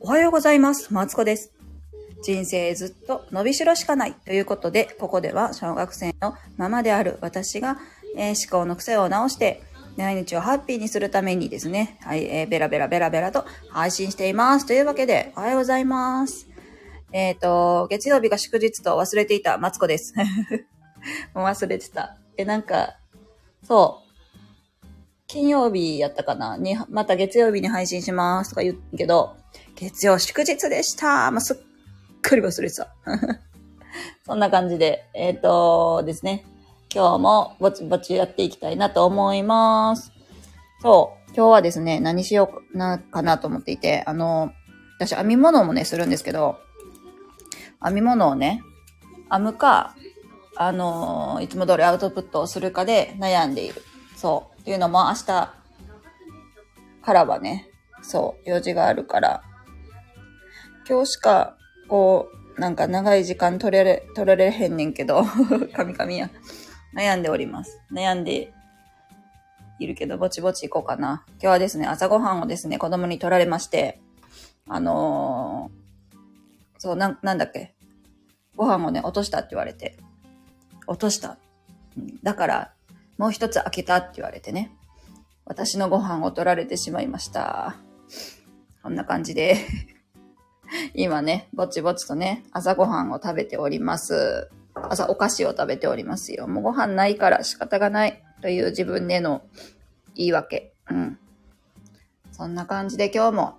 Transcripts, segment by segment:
おはようございます。マツコです。人生ずっと伸びしろしかないということで、ここでは小学生のママである私が、えー思考の癖を直して、毎日をハッピーにするためにですね、はい、えーベラベラベラベラと配信しています。というわけで、おはようございます。えっ、と、月曜日が祝日と忘れていたマツコです。もう忘れてた。え、なんか、そう。金曜日やったかな？に、また月曜日に配信しますとか言うけど、月曜祝日でした。まあ、すっかり忘れてた。そんな感じで、えっ、とですね。今日もぼちぼちやっていきたいなと思います。そう。今日はですね、何しようかな、かなと思っていて、あの、私編み物もね、するんですけど、編み物をね、編むか、あのいつも通りアウトプットをするかで悩んでいる。そう。っていうのも明日からはね、そう、用事があるから、今日しか、こう、なんか長い時間取れれ、取られへんねんけど、カミカミや。悩んでおります。悩んでいるけど、ぼちぼち行こうかな。今日はですね、朝ごはんをですね、子供に取られまして、あのーそう、な、なんだっけ？ご飯をね、落としたって言われて。落とした。だから、もう一つ開けたって言われてね。私のご飯を取られてしまいました。こんな感じで。今ね、ぼちぼちとね、朝ごはんを食べております。朝お菓子を食べておりますよ。もうご飯ないから仕方がないという自分での言い訳。うん。そんな感じで今日も、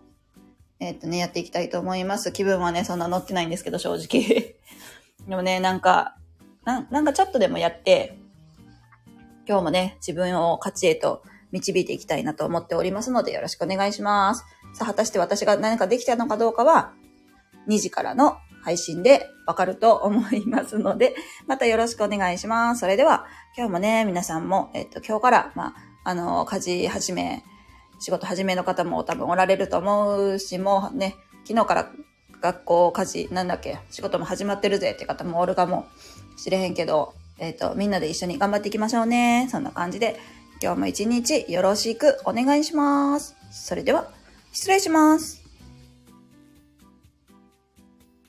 えっ、とね、やっていきたいと思います。気分はね、そんな乗ってないんですけど、正直。でもね、なんか、ななんかちょっとでもやって、今日もね、自分を勝ちへと導いていきたいなと思っておりますので、よろしくお願いします。さあ、果たして私が何かできたのかどうかは、2時からの配信でわかると思いますので、またよろしくお願いします。それでは、今日もね、皆さんも、えっと、今日から、まあ、あの、家事始め、仕事始めの方も多分おられると思うし、もうね、昨日から学校、家事、なんだっけ、仕事も始まってるぜって方もおるかもしれへんけど、えっ、と、みんなで一緒に頑張っていきましょうね。そんな感じで、今日も一日よろしくお願いします。それでは、失礼します。